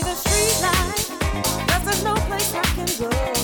the street light. There's no place I can go.